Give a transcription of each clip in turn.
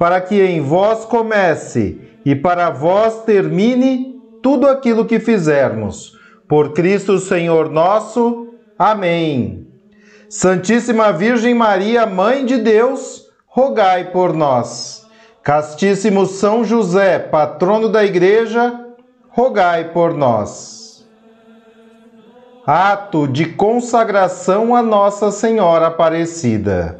para que em vós comece e para vós termine tudo aquilo que fizermos. Por Cristo Senhor nosso. Amém. Santíssima Virgem Maria, Mãe de Deus, rogai por nós. Castíssimo São José, patrono da Igreja, rogai por nós. Ato de consagração a Nossa Senhora Aparecida.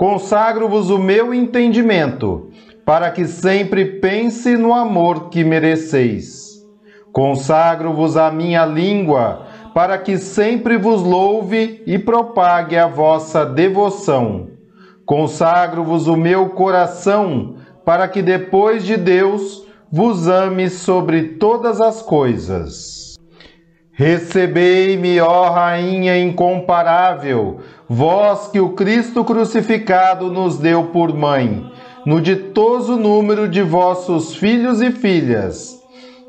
consagro-vos o meu entendimento, para que sempre pense no amor que mereceis. Consagro-vos a minha língua, para que sempre vos louve e propague a vossa devoção. Consagro-vos o meu coração, para que depois de Deus vos ame sobre todas as coisas. Recebei-me, ó Rainha incomparável, vós que o Cristo crucificado nos deu por mãe, no ditoso número de vossos filhos e filhas.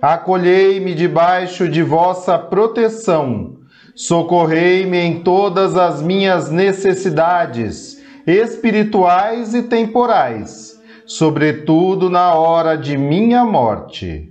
Acolhei-me debaixo de vossa proteção, socorrei-me em todas as minhas necessidades, espirituais e temporais, sobretudo na hora de minha morte.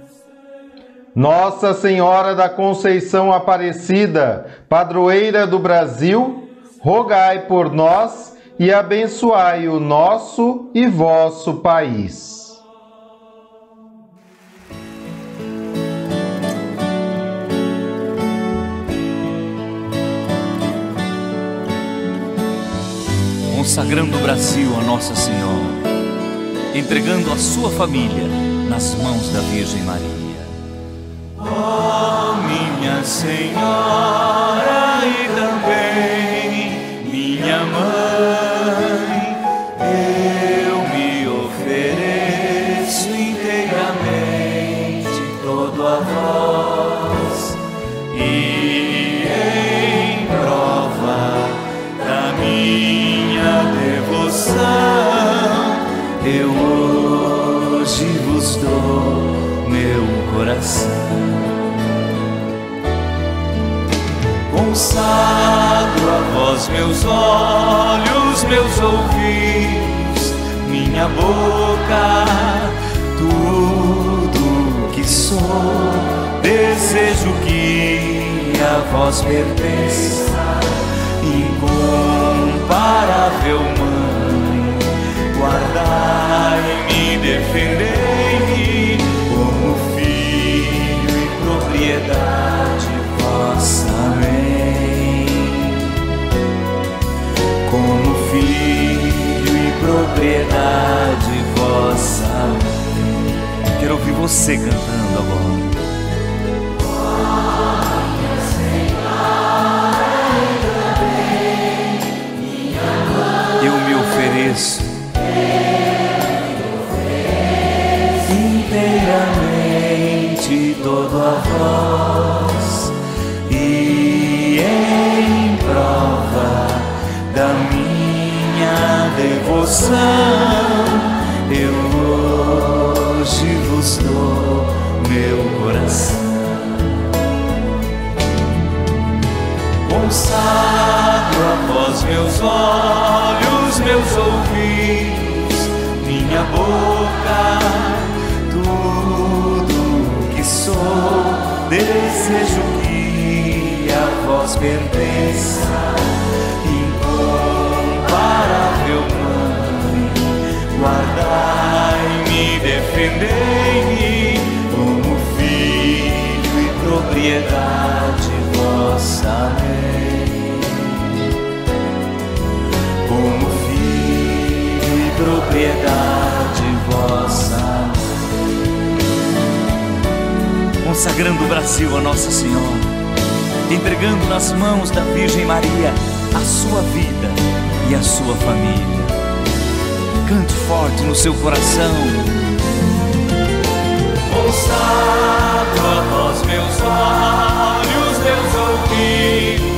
Nossa Senhora da Conceição Aparecida, padroeira do Brasil, rogai por nós e abençoai o nosso e vosso país. Consagrando o Brasil a Nossa Senhora, entregando a sua família nas mãos da Virgem Maria. Oh, minha Senhora e também minha mãe, eu me ofereço inteiramente todo a vós e em prova da minha devoção eu hoje vos dou meu coração. Vós meus olhos, meus ouvidos, minha boca, tudo que sou, desejo que a vós pertença, incomparável mãe, guardai-me, defendei-me como filho e propriedade propriedade vossa. Quero ouvir você cantando agora. Eu me ofereço inteiramente todo a voz. Devoção eu hoje vos dou meu coração. Consagro a vós meus olhos, meus ouvidos, minha boca, tudo que sou, desejo que a vós pertença, defendei-me como filho e propriedade vossa lei, como filho e propriedade vossa Consagrando o Brasil a Nossa Senhora, entregando nas mãos da Virgem Maria a sua vida e a sua família. Cante forte no seu coração. Consagro a vós meus olhos, meus ouvidos,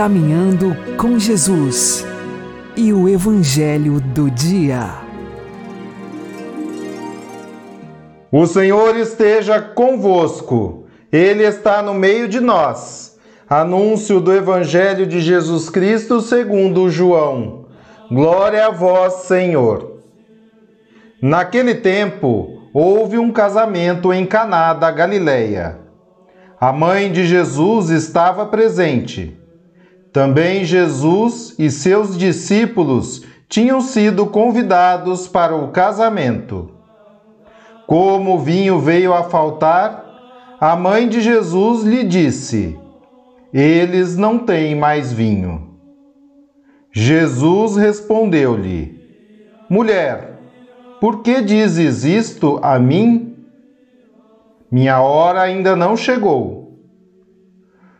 Caminhando com Jesus e o Evangelho do Dia. O Senhor esteja convosco, Ele está no meio de nós. Anúncio do Evangelho de Jesus Cristo segundo João. Glória a vós, Senhor. Naquele tempo, houve um casamento em Caná da Galileia. A mãe de Jesus estava presente. Também Jesus e seus discípulos tinham sido convidados para o casamento. Como o vinho veio a faltar, a mãe de Jesus lhe disse: Eles não têm mais vinho. Jesus respondeu-lhe: Mulher, por que dizes isto a mim? Minha hora ainda não chegou.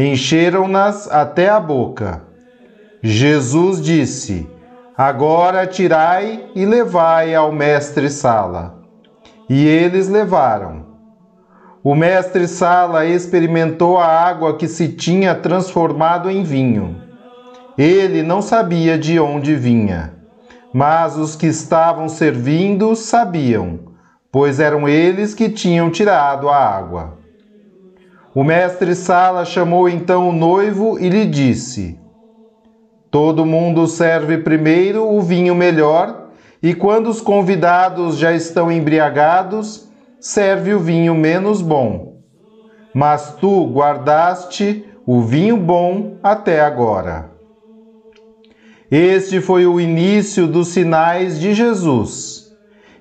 Encheram-nas até a boca. Jesus disse: Agora tirai e levai ao mestre-sala. E eles levaram. O mestre-sala experimentou a água que se tinha transformado em vinho. Ele não sabia de onde vinha, mas os que estavam servindo sabiam, pois eram eles que tinham tirado a água. O mestre-sala chamou então o noivo e lhe disse: Todo mundo serve primeiro o vinho melhor, e quando os convidados já estão embriagados, serve o vinho menos bom. Mas tu guardaste o vinho bom até agora. Este foi o início dos sinais de Jesus.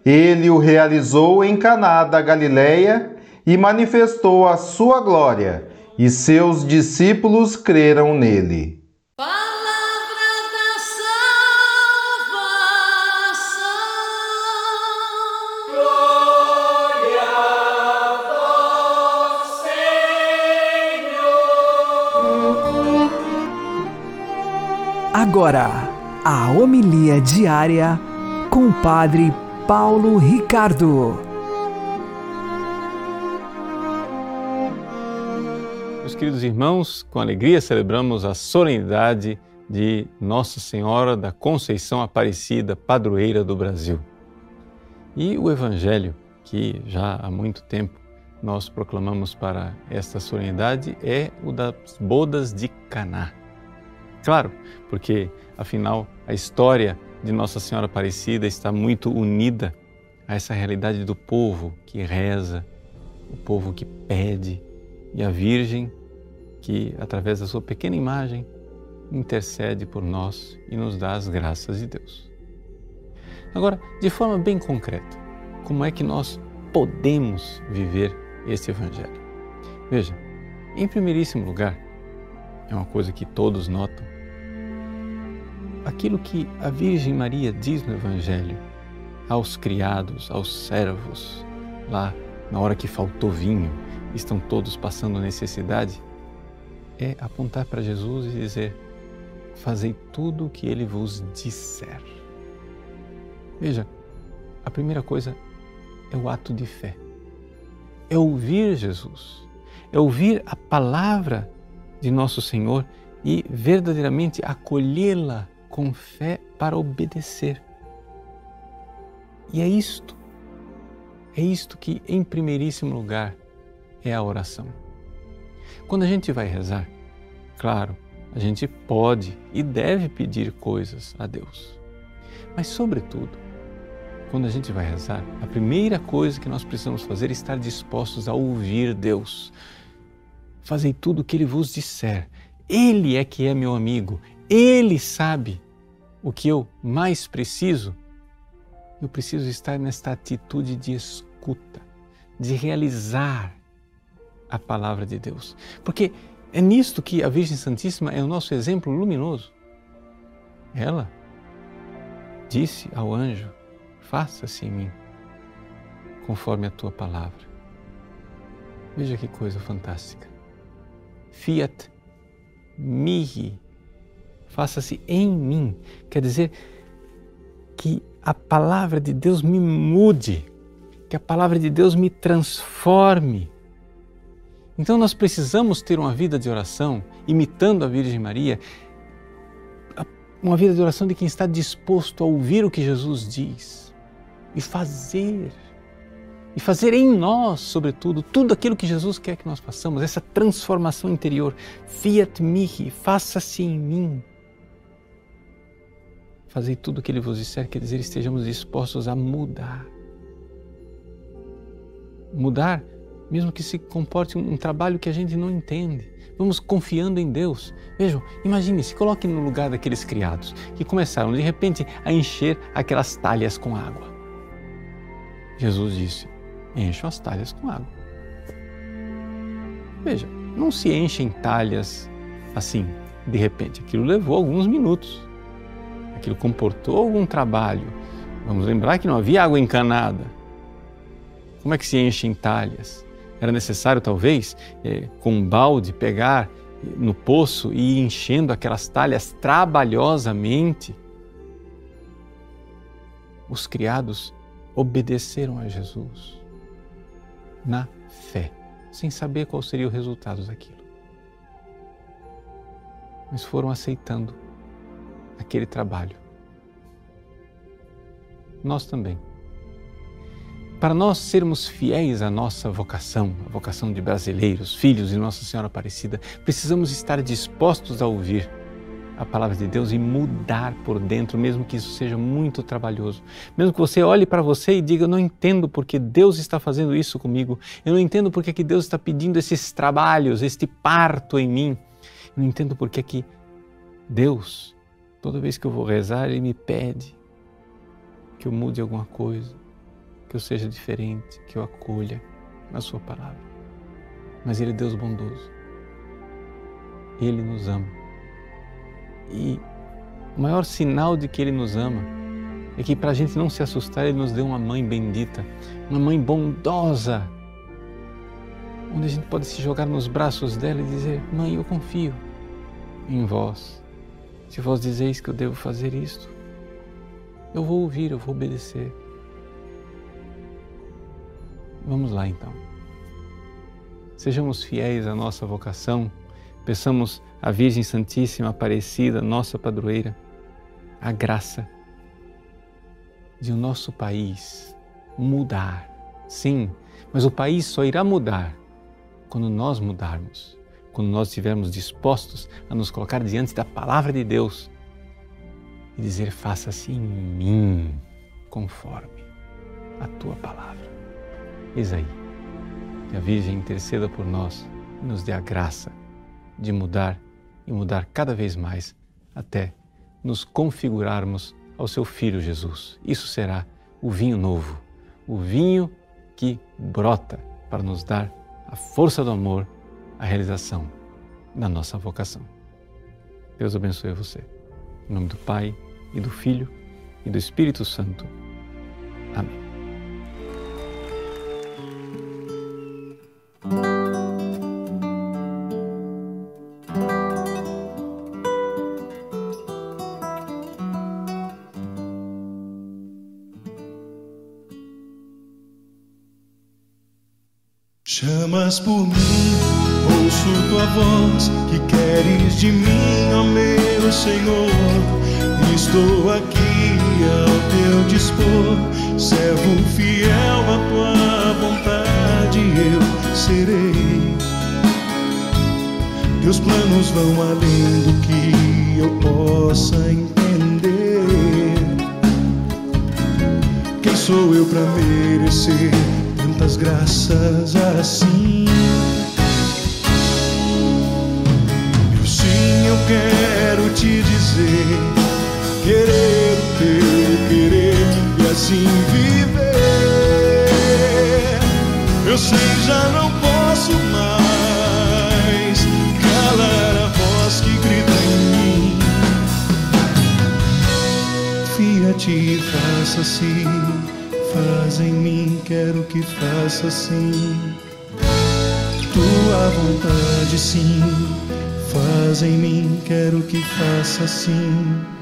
Ele o realizou em Caná da Galileia e manifestou a sua glória, e seus discípulos creram nele. Palavra da salvação. Glória a vós, Senhor. Agora, a homilia diária com o Padre Paulo Ricardo. Queridos irmãos, com alegria celebramos a solenidade de Nossa Senhora da Conceição Aparecida, padroeira do Brasil. E o Evangelho, que já há muito tempo nós proclamamos para esta solenidade, é o das bodas de Caná. Claro, porque afinal a história de Nossa Senhora Aparecida está muito unida a essa realidade do povo que reza, o povo que pede e a Virgem que, através da sua pequena imagem, intercede por nós e nos dá as graças de Deus. Agora, de forma bem concreta, como é que nós podemos viver esse Evangelho? Veja, em primeiríssimo lugar, é uma coisa que todos notam, aquilo que a Virgem Maria diz no Evangelho aos criados, aos servos, lá na hora que faltou vinho, estão todos passando necessidade, é apontar para Jesus e dizer: Fazei tudo o que ele vos disser. Veja, a primeira coisa é o ato de fé. É ouvir Jesus, é ouvir a palavra de nosso Senhor e verdadeiramente acolhê-la com fé para obedecer. E é isto, é isto que, em primeiríssimo lugar, é a oração. Quando a gente vai rezar, claro, a gente pode e deve pedir coisas a Deus. Mas, sobretudo, quando a gente vai rezar, a primeira coisa que nós precisamos fazer é estar dispostos a ouvir Deus. Fazei tudo o que Ele vos disser. Ele é que é meu amigo. Ele sabe o que eu mais preciso. Eu preciso estar nesta atitude de escuta, de realizar a palavra de Deus. Porque é nisto que a Virgem Santíssima é o nosso exemplo luminoso. Ela disse ao anjo: Faça-se em mim, conforme a tua palavra. Veja que coisa fantástica. Fiat mihi, faça-se em mim. Quer dizer que a palavra de Deus me mude, que a palavra de Deus me transforme então nós precisamos ter uma vida de oração, imitando a Virgem Maria, uma vida de oração de quem está disposto a ouvir o que Jesus diz e fazer. E fazer em nós, sobretudo, tudo aquilo que Jesus quer que nós façamos, essa transformação interior. Fiat mihi, faça-se em mim. Fazei tudo o que Ele vos disser, quer dizer, estejamos dispostos a mudar. Mudar mesmo que se comporte um, trabalho que a gente não entende. Vamos confiando em Deus. Vejam, imagine, se coloque no lugar daqueles criados que começaram de repente a encher aquelas talhas com água. Jesus disse: encham as talhas com água. Veja, não se enchem talhas assim, de repente. Aquilo levou alguns minutos. Aquilo comportou algum trabalho. Vamos lembrar que não havia água encanada. Como é que se enchem talhas? Era necessário, talvez, é, com um balde, pegar no poço e ir enchendo aquelas talhas trabalhosamente. Os criados obedeceram a Jesus na fé, sem saber qual seria o resultado daquilo. Mas foram aceitando aquele trabalho. Nós também para nós sermos fiéis à nossa vocação, a vocação de brasileiros, filhos de Nossa Senhora Aparecida, precisamos estar dispostos a ouvir a palavra de Deus e mudar por dentro, mesmo que isso seja muito trabalhoso. Mesmo que você olhe para você e diga: Eu não entendo porque Deus está fazendo isso comigo, eu não entendo porque que Deus está pedindo esses trabalhos, este parto em mim, eu não entendo porque que Deus, toda vez que eu vou rezar, Ele me pede que eu mude alguma coisa que eu seja diferente, que eu acolha a Sua palavra. Mas Ele é Deus bondoso. Ele nos ama. E o maior sinal de que Ele nos ama é que, para a gente não se assustar, Ele nos deu uma mãe bendita, uma mãe bondosa, onde a gente pode se jogar nos braços dela e dizer: Mãe, eu confio em vós. Se vós dizeis que eu devo fazer isto, eu vou ouvir, eu vou obedecer. Vamos lá então. Sejamos fiéis à nossa vocação Peçamos à Virgem Santíssima Aparecida, nossa padroeira, a graça de o nosso país mudar. Sim, mas o país só irá mudar quando nós mudarmos, quando nós estivermos dispostos a nos colocar diante da palavra de Deus e dizer: faça-se em mim conforme a tua palavra. Eis aí, que a Virgem interceda por nós e nos dê a graça de mudar e mudar cada vez mais até nos configurarmos ao seu Filho Jesus. Isso será o vinho novo, o vinho que brota para nos dar a força do amor, a realização da nossa vocação. Deus abençoe você. Em nome do Pai e do Filho e do Espírito Santo. Amém. Por mim, ouço tua voz, que queres de mim, ó meu Senhor. Estou aqui ao teu dispor, servo fiel à tua vontade, eu serei. Teus planos vão além do que eu possa entender. Quem sou eu para merecer? Tantas graças assim. Eu sim, eu quero te dizer, querer o teu querer e assim viver. Eu sei, já não posso mais calar a voz que grita em mim. Fia-te, faça assim faz em mim, quero que faça assim. Tua vontade, sim, faz em mim, quero que faça assim.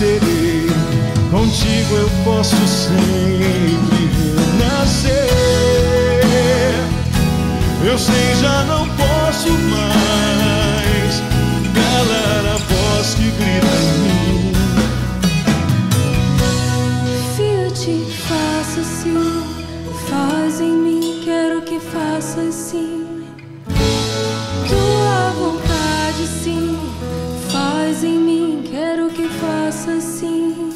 Terei, contigo eu posso sempre renascer. Eu sei, já não assim.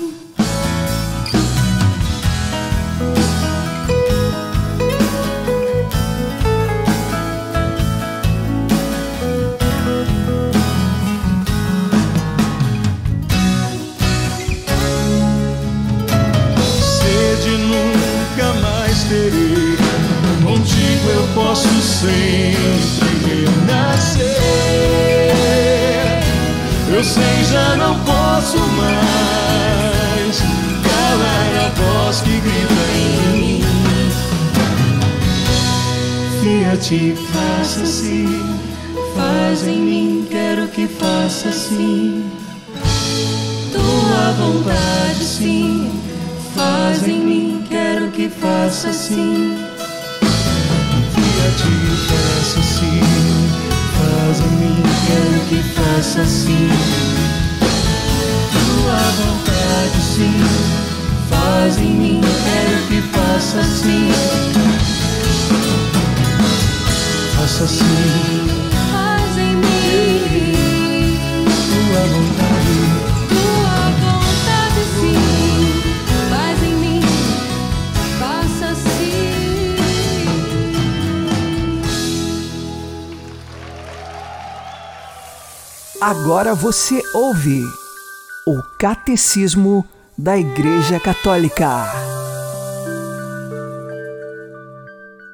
Agora você ouve o Catecismo da Igreja Católica.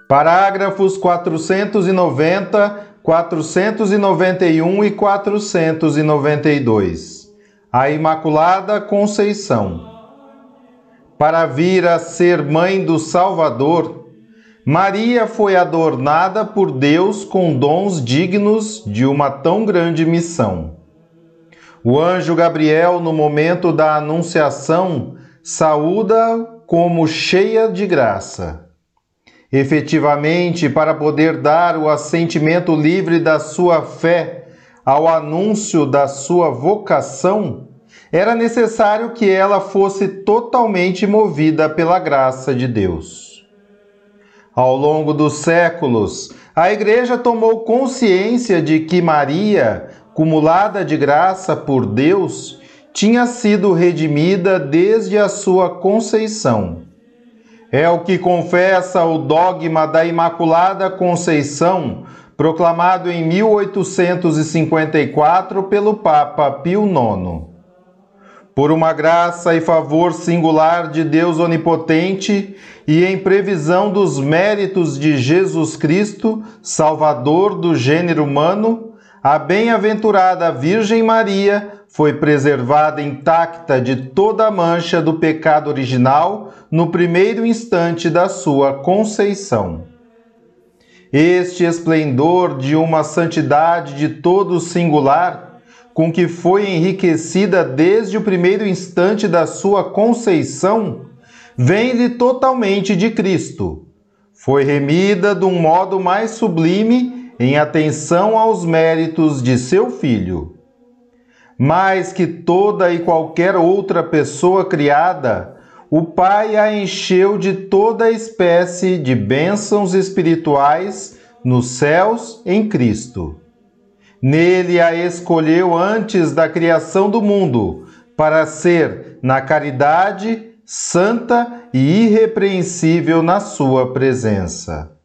Parágrafos 490, 491 e 492. A Imaculada Conceição. Para vir a ser mãe do Salvador, Maria foi adornada por Deus com dons dignos de uma tão grande missão. O anjo Gabriel, no momento da Anunciação, saúda como cheia de graça. Efetivamente, para poder dar o assentimento livre da sua fé ao anúncio da sua vocação, era necessário que ela fosse totalmente movida pela graça de Deus. Ao longo dos séculos, a Igreja tomou consciência de que Maria, cumulada de graça por Deus, tinha sido redimida desde a sua conceição é o que confessa o dogma da Imaculada Conceição, proclamado em 1854 pelo Papa Pio IX. Por uma graça e favor singular de Deus Onipotente e em previsão dos méritos de Jesus Cristo, Salvador do gênero humano, a bem-aventurada Virgem Maria foi preservada intacta de toda a mancha do pecado original no primeiro instante da sua conceição. Este esplendor de uma santidade de todo singular, com que foi enriquecida desde o primeiro instante da sua conceição, vem-lhe totalmente de Cristo. Foi remida de um modo mais sublime em atenção aos méritos de seu Filho mais que toda e qualquer outra pessoa criada, o Pai a encheu de toda espécie de bênçãos espirituais nos céus em Cristo. Nele a escolheu antes da criação do mundo, para ser, na caridade, santa e irrepreensível na sua presença.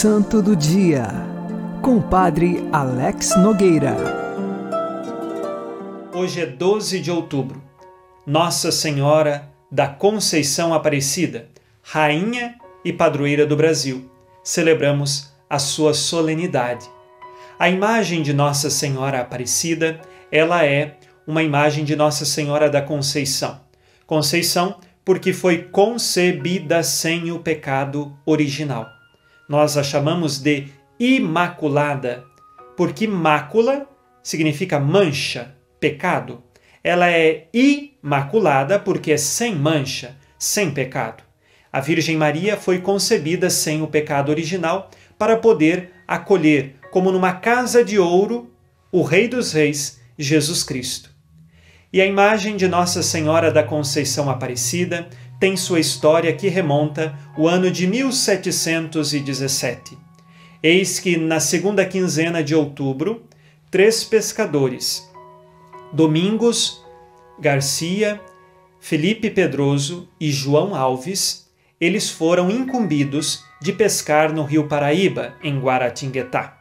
Santo do Dia, com o Padre Alex Nogueira. Hoje é 12 de outubro, Nossa Senhora da Conceição Aparecida, Rainha e Padroeira do Brasil. Celebramos a sua solenidade. A imagem de Nossa Senhora Aparecida, ela é uma imagem de Nossa Senhora da Conceição. Conceição porque foi concebida sem o pecado original. Nós a chamamos de imaculada, porque mácula significa mancha, pecado. Ela é imaculada porque é sem mancha, sem pecado. A Virgem Maria foi concebida sem o pecado original para poder acolher, como numa casa de ouro, o Rei dos Reis, Jesus Cristo. E a imagem de Nossa Senhora da Conceição Aparecida tem sua história que remonta o ano de 1717. Eis que, na segunda quinzena de outubro, três pescadores, Domingos Garcia, Felipe Pedroso e João Alves, eles foram incumbidos de pescar no rio Paraíba, em Guaratinguetá.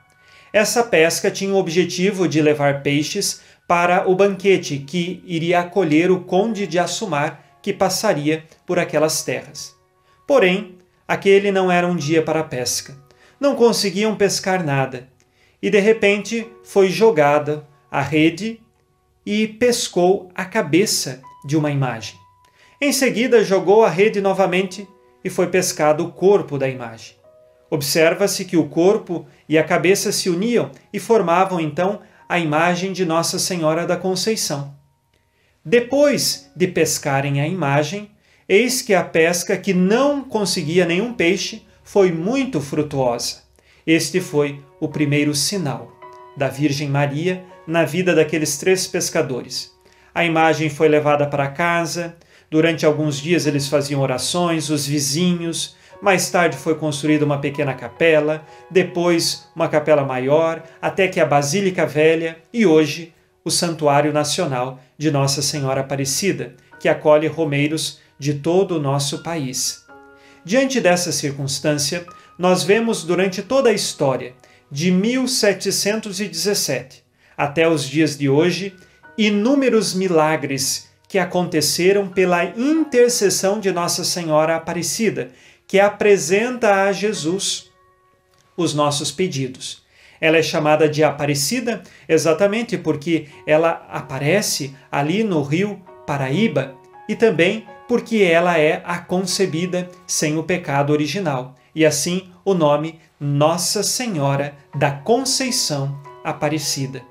Essa pesca tinha o objetivo de levar peixes para o banquete que iria acolher o conde de Assumar, que passaria por aquelas terras. Porém, aquele não era um dia para a pesca. Não conseguiam pescar nada. E de repente foi jogada a rede e pescou a cabeça de uma imagem. Em seguida, jogou a rede novamente e foi pescado o corpo da imagem. Observa-se que o corpo e a cabeça se uniam e formavam então a imagem de Nossa Senhora da Conceição. Depois de pescarem a imagem, eis que a pesca que não conseguia nenhum peixe foi muito frutuosa. Este foi o primeiro sinal da Virgem Maria na vida daqueles três pescadores. A imagem foi levada para casa, durante alguns dias eles faziam orações, os vizinhos, mais tarde foi construída uma pequena capela, depois uma capela maior, até que a Basílica Velha e hoje o Santuário Nacional de Nossa Senhora Aparecida, que acolhe romeiros de todo o nosso país. Diante dessa circunstância, nós vemos durante toda a história, de 1717 até os dias de hoje, inúmeros milagres que aconteceram pela intercessão de Nossa Senhora Aparecida, que apresenta a Jesus os nossos pedidos. Ela é chamada de Aparecida exatamente porque ela aparece ali no rio Paraíba e também porque ela é a concebida sem o pecado original. E assim o nome Nossa Senhora da Conceição Aparecida.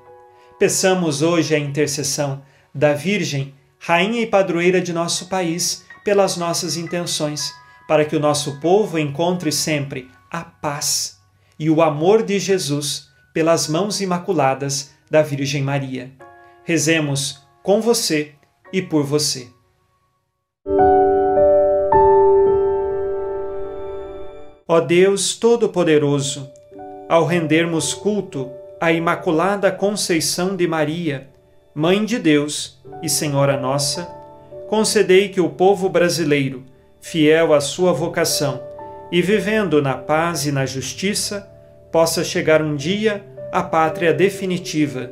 Peçamos hoje a intercessão da Virgem, Rainha e Padroeira de nosso país, pelas nossas intenções para que o nosso povo encontre sempre a paz e o amor de Jesus pelas mãos imaculadas da Virgem Maria. Rezemos com você e por você. Ó Deus Todo-Poderoso, ao rendermos culto à Imaculada Conceição de Maria, Mãe de Deus e Senhora nossa, concedei que o povo brasileiro fiel à sua vocação e vivendo na paz e na justiça, possa chegar um dia à pátria definitiva,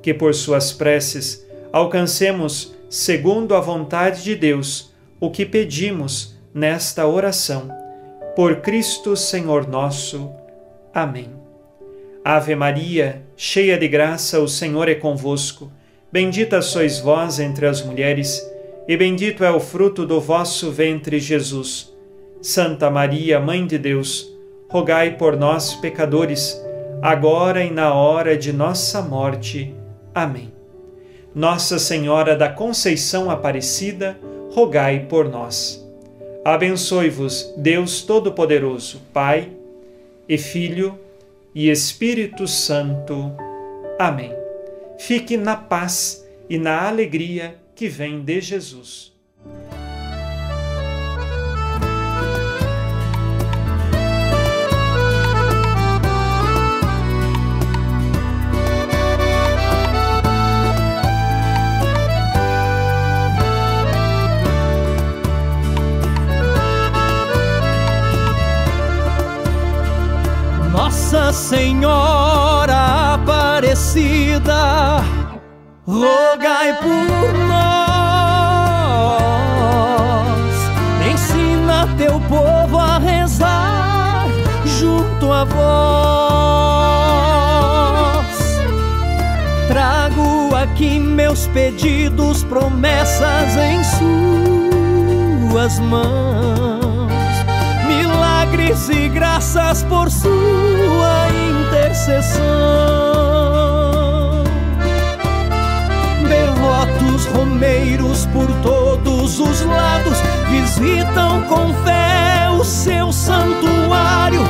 que por suas preces alcancemos, segundo a vontade de Deus, o que pedimos nesta oração. Por Cristo Senhor nosso. Amém. Ave Maria, cheia de graça, o Senhor é convosco. Bendita sois vós entre as mulheres e bendito é o fruto do vosso ventre, Jesus. Santa Maria, Mãe de Deus, rogai por nós, pecadores, agora e na hora de nossa morte. Amém. Nossa Senhora da Conceição Aparecida, rogai por nós. Abençoe-vos, Deus Todo-Poderoso, Pai e Filho e Espírito Santo. Amém. Fique na paz e na alegria que vem de Jesus. Senhora Aparecida, rogai por nós. Ensina teu povo a rezar junto a vós. Trago aqui meus pedidos, promessas em suas mãos milagres e graças por sua intercessão. Devotos romeiros por todos os lados visitam com fé o seu santuário.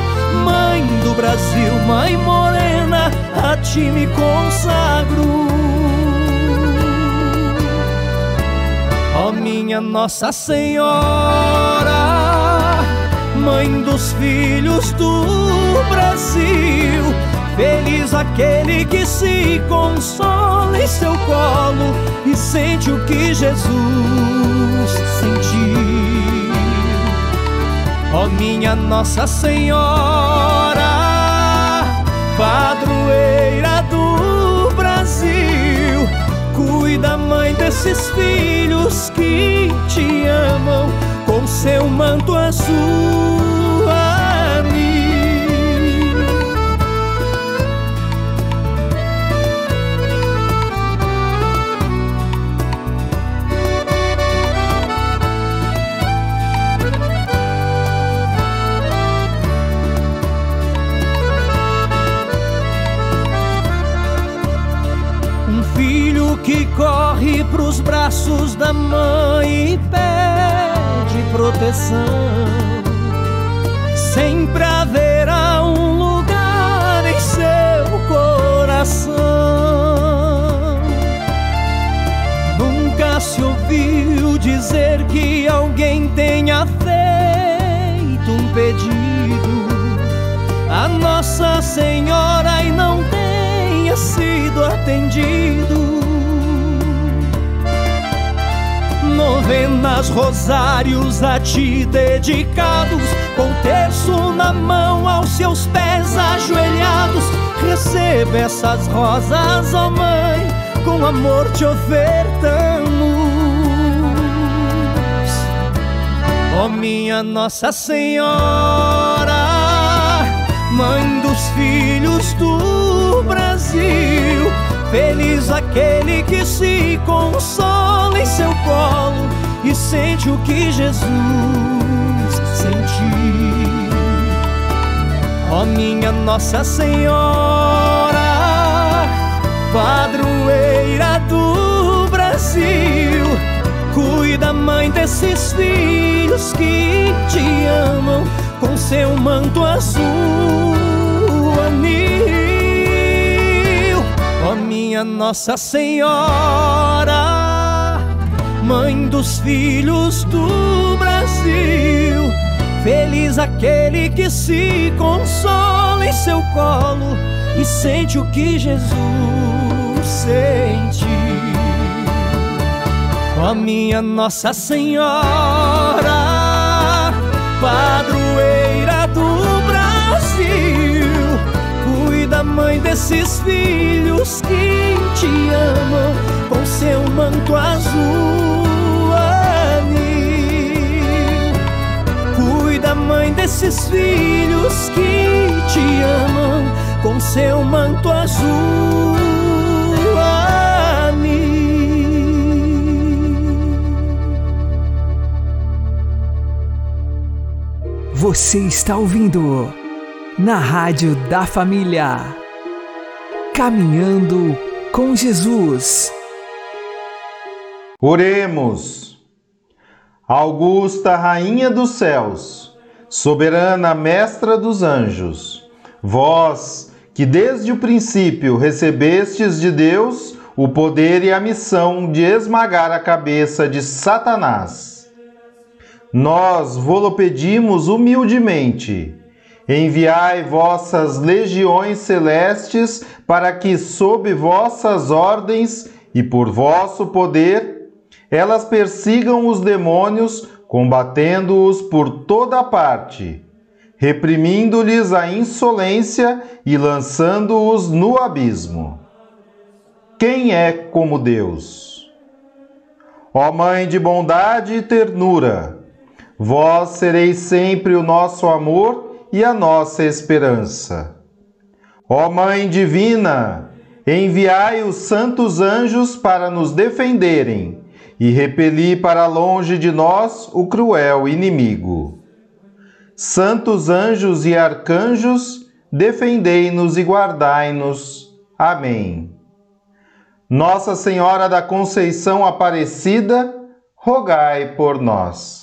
Mãe do Brasil, Mãe Morena, a ti me consagro. Ó oh, minha Nossa Senhora mãe dos filhos do Brasil. Feliz aquele que se consola em seu colo e sente o que Jesus sentiu. Ó oh, minha Nossa Senhora, padroeira do Brasil, cuida, mãe, desses filhos que te amam seu manto azul a mim. Um filho que corre pros braços da mãe e pede proteção. Sempre haverá um lugar em seu coração. Nunca se ouviu dizer que alguém tenha feito um pedido a Nossa Senhora e não tenha sido atendido. Novenas, rosários a ti dedicados, com terço na mão aos seus pés ajoelhados. Receba essas rosas, ó oh Mãe, com amor te ofertamos. Ó oh, minha Nossa Senhora, Mãe dos filhos do Brasil Feliz aquele que se consola em seu colo e sente o que Jesus sentiu. Ó oh, minha Nossa Senhora, padroeira do Brasil, cuida, mãe, desses filhos que te amam com seu manto azul. Minha Nossa Senhora, Mãe dos filhos do Brasil, feliz aquele que se consola em seu colo e sente o que Jesus sente. Ó minha Nossa Senhora, padroeira do da mãe desses filhos te amam com seu manto azul anil. Cuida, mãe desses filhos que te amam com seu manto azul. Você está ouvindo na Rádio da Família. Caminhando com Jesus. Oremos. Augusta Rainha dos Céus, soberana Mestra dos Anjos, vós que desde o princípio recebestes de Deus o poder e a missão de esmagar a cabeça de Satanás. Nós vô-lo pedimos humildemente Enviai vossas legiões celestes para que, sob vossas ordens e por vosso poder, elas persigam os demônios, combatendo-os por toda parte, reprimindo-lhes a insolência e lançando-os no abismo. Quem é como Deus? Ó Mãe de bondade e ternura, vós sereis sempre o nosso amor e a nossa esperança. Ó Mãe divina, enviai os santos anjos para nos defenderem e repeli para longe de nós o cruel inimigo. Santos anjos e arcanjos, defendei-nos e guardai-nos. Amém. Nossa Senhora da Conceição Aparecida, rogai por nós.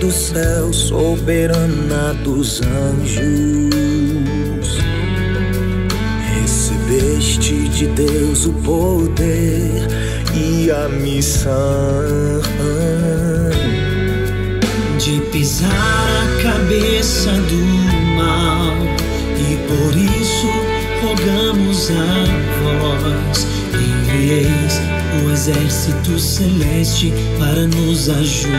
Do céu, soberana dos anjos. Recebeste de Deus o poder e a missão de pisar a cabeça do mal, e por isso rogamos a vós, envieis o exército celeste para nos ajudar.